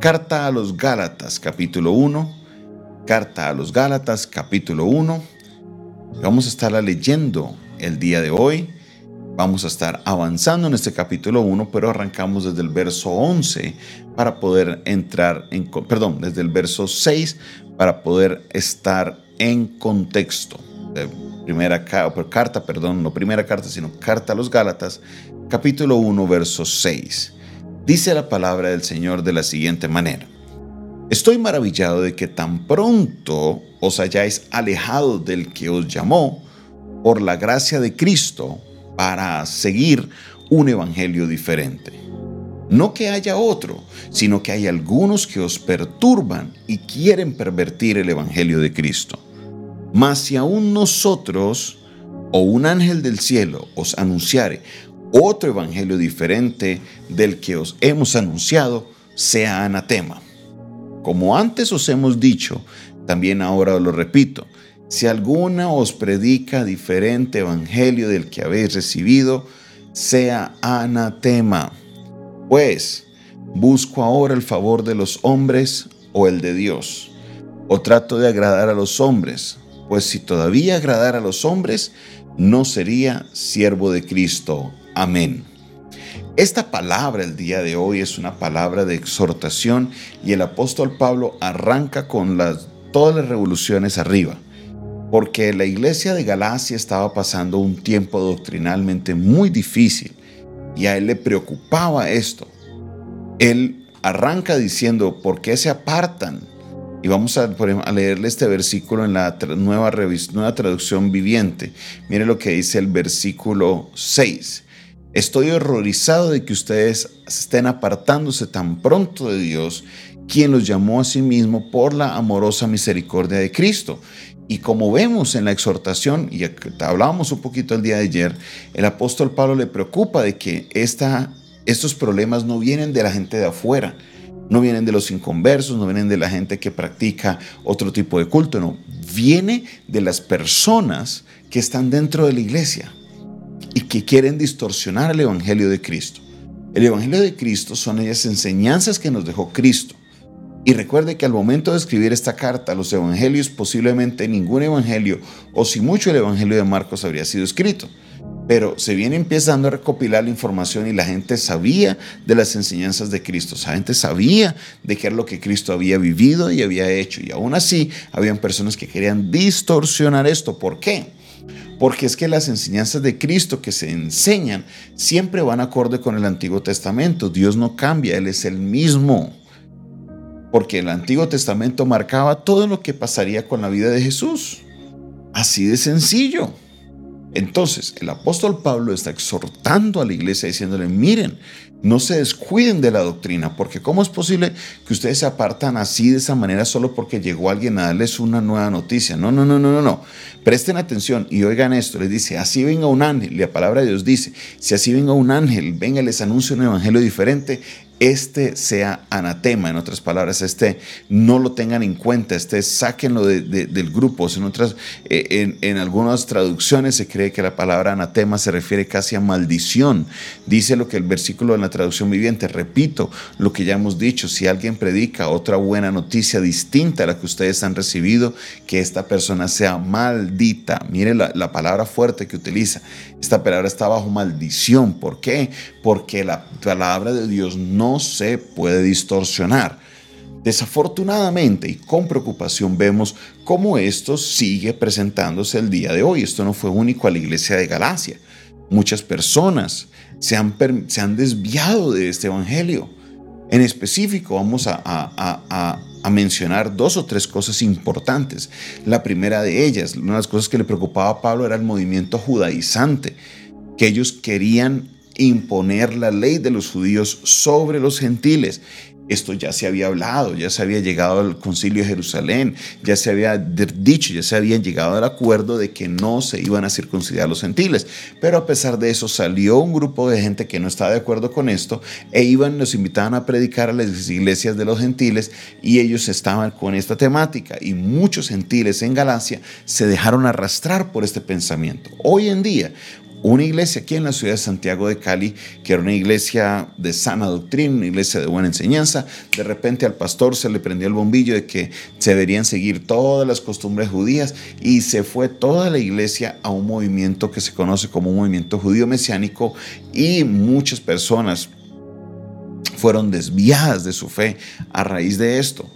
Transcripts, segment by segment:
Carta a los Gálatas, capítulo 1. Carta a los Gálatas, capítulo 1. Vamos a estarla leyendo el día de hoy. Vamos a estar avanzando en este capítulo 1, pero arrancamos desde el verso 11 para poder entrar en, perdón, desde el verso 6 para poder estar en contexto. Primera carta, perdón, no primera carta, sino carta a los Gálatas, capítulo 1, verso 6. Dice la palabra del Señor de la siguiente manera. Estoy maravillado de que tan pronto os hayáis alejado del que os llamó por la gracia de Cristo para seguir un evangelio diferente. No que haya otro, sino que hay algunos que os perturban y quieren pervertir el evangelio de Cristo. Mas si aún nosotros o un ángel del cielo os anunciare otro evangelio diferente del que os hemos anunciado, sea anatema. Como antes os hemos dicho, también ahora lo repito, si alguna os predica diferente evangelio del que habéis recibido, sea anatema. Pues, ¿busco ahora el favor de los hombres o el de Dios? ¿O trato de agradar a los hombres? Pues si todavía agradara a los hombres, no sería siervo de Cristo. Amén. Esta palabra el día de hoy es una palabra de exhortación y el apóstol Pablo arranca con las, todas las revoluciones arriba, porque la iglesia de Galacia estaba pasando un tiempo doctrinalmente muy difícil y a él le preocupaba esto. Él arranca diciendo, ¿por qué se apartan? Y vamos a, leerle este versículo en la nueva, nueva traducción viviente. Mire lo que dice el versículo 6. Estoy horrorizado de que ustedes estén apartándose tan pronto de Dios, quien los llamó a sí mismo por la amorosa misericordia de Cristo. Y como vemos en la exhortación, y hablábamos un poquito el día de ayer, el apóstol Pablo le preocupa de que esta, estos problemas no vienen de la gente de afuera, no vienen de los inconversos, no vienen de la gente que practica otro tipo de culto, no, viene de las personas que están dentro de la iglesia y que quieren distorsionar el Evangelio de Cristo. El Evangelio de Cristo son ellas enseñanzas que nos dejó Cristo. Y recuerde que al momento de escribir esta carta, los evangelios, posiblemente ningún evangelio, o si mucho el evangelio de Marcos habría sido escrito. Pero se viene empezando a recopilar la información y la gente sabía de las enseñanzas de Cristo. La gente sabía de qué era lo que Cristo había vivido y había hecho. Y aún así, habían personas que querían distorsionar esto. ¿Por qué? Porque es que las enseñanzas de Cristo que se enseñan siempre van acorde con el Antiguo Testamento. Dios no cambia, Él es el mismo. Porque el Antiguo Testamento marcaba todo lo que pasaría con la vida de Jesús. Así de sencillo. Entonces, el apóstol Pablo está exhortando a la iglesia diciéndole, miren, no se descuiden de la doctrina, porque ¿cómo es posible que ustedes se apartan así de esa manera solo porque llegó alguien a darles una nueva noticia? No, no, no, no, no, no. Presten atención y oigan esto. Les dice, así venga un ángel. La palabra de Dios dice, si así venga un ángel, venga, les anuncio un evangelio diferente, este sea anatema, en otras palabras, este no lo tengan en cuenta, este sáquenlo del grupo. En, otras, eh, en, algunas traducciones se cree que la palabra anatema se refiere casi a maldición. Dice lo que el versículo de la traducción viviente, repito lo que ya hemos dicho, si alguien predica otra buena noticia distinta a la que ustedes han recibido, que esta persona sea maldita. Mire la, la palabra fuerte que utiliza. Esta palabra está bajo maldición. ¿Por qué? Porque la palabra de Dios no se puede distorsionar. Desafortunadamente y con preocupación vemos cómo esto sigue presentándose el día de hoy. Esto no fue único a la iglesia de Galacia. Muchas personas se han, se han desviado de este evangelio. En específico vamos a, a, mencionar dos o tres cosas importantes. La primera de ellas, una de las cosas que le preocupaba a Pablo era el movimiento judaizante, que ellos querían imponer la ley de los judíos sobre los gentiles. Esto ya se había hablado, ya se había llegado al concilio de Jerusalén, ya se había dicho, ya se habían llegado al acuerdo de que no se iban a circuncidar los gentiles. Pero a pesar de eso salió un grupo de gente que no estaba de acuerdo con esto e iban, nos invitaban a predicar a las iglesias de los gentiles y ellos estaban con esta temática y muchos gentiles en Galacia se dejaron arrastrar por este pensamiento. Hoy en día una iglesia aquí en la ciudad de Santiago de Cali, que era una iglesia de sana doctrina, una iglesia de buena enseñanza. De repente al pastor se le prendió el bombillo de que se deberían seguir todas las costumbres judías y se fue toda la iglesia a un movimiento que se conoce como un movimiento judío mesiánico y muchas personas fueron desviadas de su fe a raíz de esto.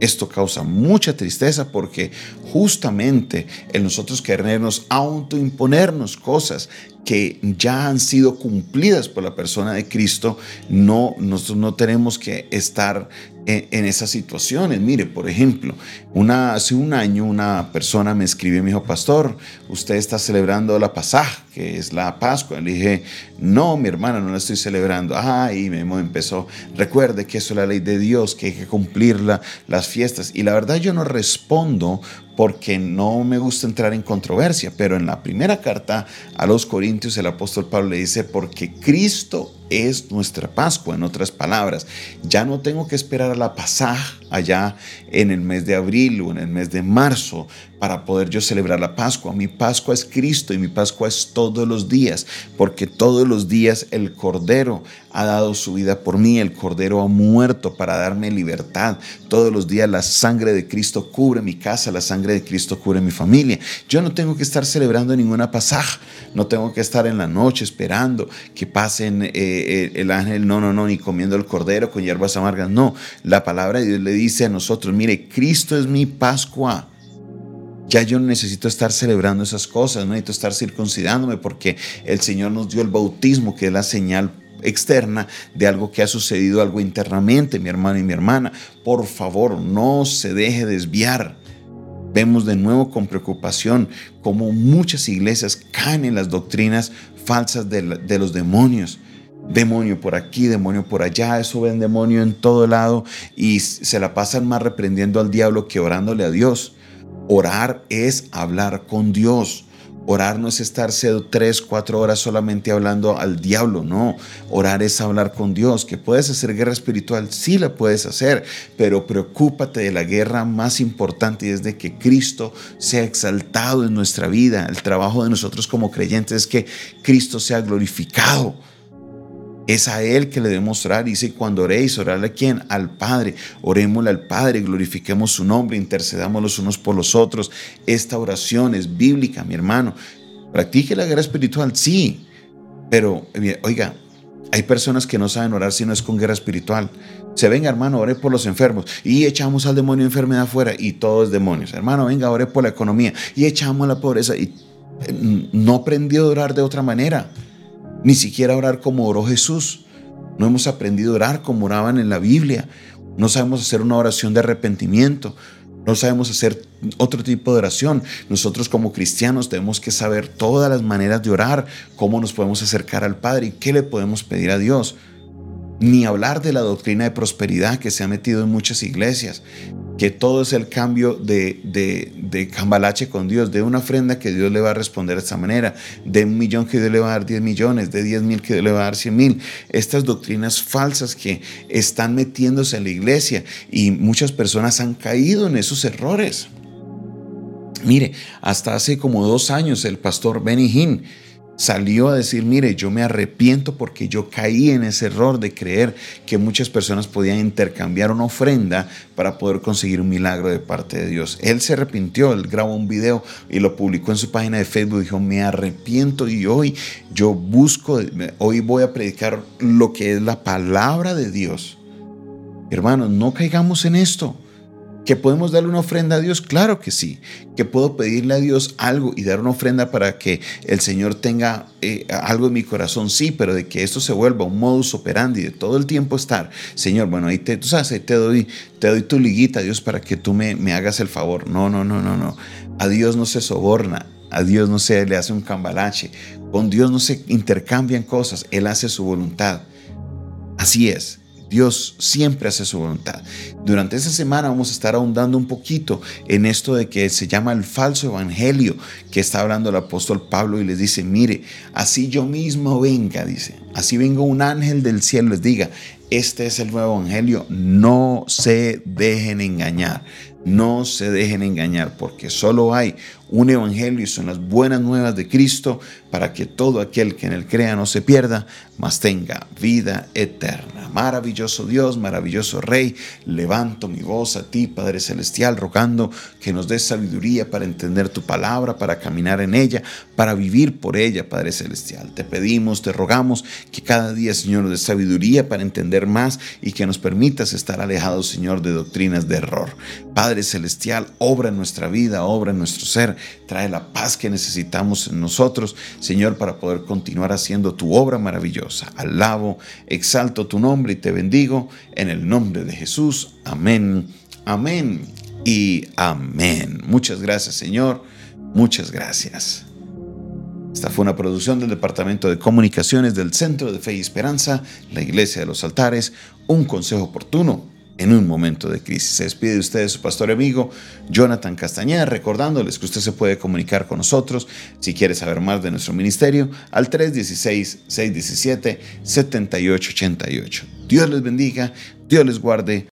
Esto causa mucha tristeza porque justamente en nosotros querernos autoimponernos cosas que ya han sido cumplidas por la persona de Cristo, no, nosotros no tenemos que estar en, esas situaciones. Mire, por ejemplo, hace un año una persona me escribió y me dijo, pastor, usted está celebrando la Pasaj, que es la Pascua. Le dije, no, mi hermana, no la estoy celebrando. Ah, y me empezó, recuerde que eso es la ley de Dios, que hay que cumplir las fiestas. Y la verdad yo no respondo porque no me gusta entrar en controversia, pero en la primera carta a los Corintios el apóstol Pablo le dice, porque Cristo es nuestra Pascua, en otras palabras. Ya no tengo que esperar a la pasaje allá en el mes de abril o en el mes de marzo para poder yo celebrar la Pascua. Mi Pascua es Cristo y mi Pascua es todos los días, porque todos los días el Cordero ha dado su vida por mí, el Cordero ha muerto para darme libertad. Todos los días la sangre de Cristo cubre mi casa, la sangre de Cristo cubre mi familia. Yo no tengo que estar celebrando ninguna pasaje, no tengo que estar en la noche esperando que pasen eh, eh, el ángel, no, no, no, ni comiendo el Cordero con hierbas amargas, no. La palabra de Dios le dice a nosotros, mire, Cristo es mi Pascua. Ya yo no necesito estar celebrando esas cosas, no necesito estar circuncidándome porque el Señor nos dio el bautismo, que es la señal externa de algo que ha sucedido, algo internamente, mi hermano y mi hermana. Por favor, no se deje desviar. Vemos de nuevo con preocupación cómo muchas iglesias caen en las doctrinas falsas de, de los demonios demonio por aquí, demonio por allá, eso ven demonio en todo lado y se la pasan más reprendiendo al diablo que orándole a Dios. Orar es hablar con Dios. Orar no es estarse tres, cuatro horas solamente hablando al diablo, no. Orar es hablar con Dios. ¿Que puedes hacer guerra espiritual? Sí la puedes hacer, pero preocúpate de la guerra más importante y es de que Cristo sea exaltado en nuestra vida. El trabajo de nosotros como creyentes es que Cristo sea glorificado. Es a Él que le debemos orar. Dice, cuando oréis, orarle a quién? Al Padre. Orémosle al Padre, glorifiquemos su nombre, intercedamos los unos por los otros. Esta oración es bíblica, mi hermano. Practique la guerra espiritual, sí. Pero, oiga, hay personas que no saben orar si no es con guerra espiritual. Se venga, hermano, ore por los enfermos y echamos al demonio enfermedad afuera y todo es demonios. Hermano, venga, ore por la economía y echamos la pobreza y eh, no aprendió a orar de otra manera ni siquiera orar como oró Jesús. No hemos aprendido a orar como oraban en la Biblia. No sabemos hacer una oración de arrepentimiento. No sabemos hacer otro tipo de oración. Nosotros como cristianos tenemos que saber todas las maneras de orar, cómo nos podemos acercar al Padre y qué le podemos pedir a Dios. Ni hablar de la doctrina de prosperidad que se ha metido en muchas iglesias que todo es el cambio de, de, cambalache con Dios, de una ofrenda que Dios le va a responder de esta manera, de un millón que Dios le va a dar 10 millones, de 10 mil que Dios le va a dar 100 mil. Estas doctrinas falsas que están metiéndose en la iglesia y muchas personas han caído en esos errores. Mire, hasta hace como dos años el pastor Benny Hinn salió a decir, mire, yo me arrepiento porque yo caí en ese error de creer que muchas personas podían intercambiar una ofrenda para poder conseguir un milagro de parte de Dios. Él se arrepintió, él grabó un video y lo publicó en su página de Facebook, dijo, me arrepiento y hoy yo busco, hoy voy a predicar lo que es la palabra de Dios. Hermanos, no caigamos en esto. ¿Que podemos darle una ofrenda a Dios? Claro que sí. ¿Que puedo pedirle a Dios algo y dar una ofrenda para que el Señor tenga eh, algo en mi corazón? Sí, pero de que esto se vuelva un modus operandi de todo el tiempo estar. Señor, bueno, ahí te, tú sabes, ahí te doy, te doy tu liguita, Dios, para que tú me, me hagas el favor. No, no, no, no, no. A Dios no se soborna. A Dios no se le hace un cambalache. Con Dios no se intercambian cosas. Él hace su voluntad. Así es. Dios siempre hace su voluntad. Durante esta semana vamos a estar ahondando un poquito en esto de que se llama el falso evangelio que está hablando el apóstol Pablo y les dice, mire, así yo mismo venga, dice, así venga un ángel del cielo, les diga, Este es el nuevo evangelio. No se dejen engañar. No se dejen engañar porque solo hay un evangelio y son las buenas nuevas de Cristo para que todo aquel que en él crea no se pierda, mas tenga vida eterna. Maravilloso Dios, maravilloso Rey, levanto mi voz a ti, Padre Celestial, rogando que nos des sabiduría para entender tu palabra, para caminar en ella, para vivir por ella, Padre Celestial. Te pedimos, te rogamos que cada día, Señor, nos des sabiduría para entender más y que nos permitas estar alejados, Señor, de doctrinas de error. Padre Celestial, obra en nuestra vida, obra en nuestro ser, trae la paz que necesitamos en nosotros, Señor, para poder continuar haciendo tu obra maravillosa. Alabo, exalto tu y te bendigo en el nombre de Jesús. Amén, amén y amén. Muchas gracias, Señor. Muchas gracias. Esta fue una producción del Departamento de Comunicaciones del Centro de Fe y Esperanza, la Iglesia de los Altares, un consejo oportuno en un momento de crisis. Se despide de ustedes su pastor amigo Jonathan Castañeda, recordándoles que usted se puede comunicar con nosotros si quiere saber más de nuestro ministerio al 316-617-7888. Dios les bendiga, Dios les guarde.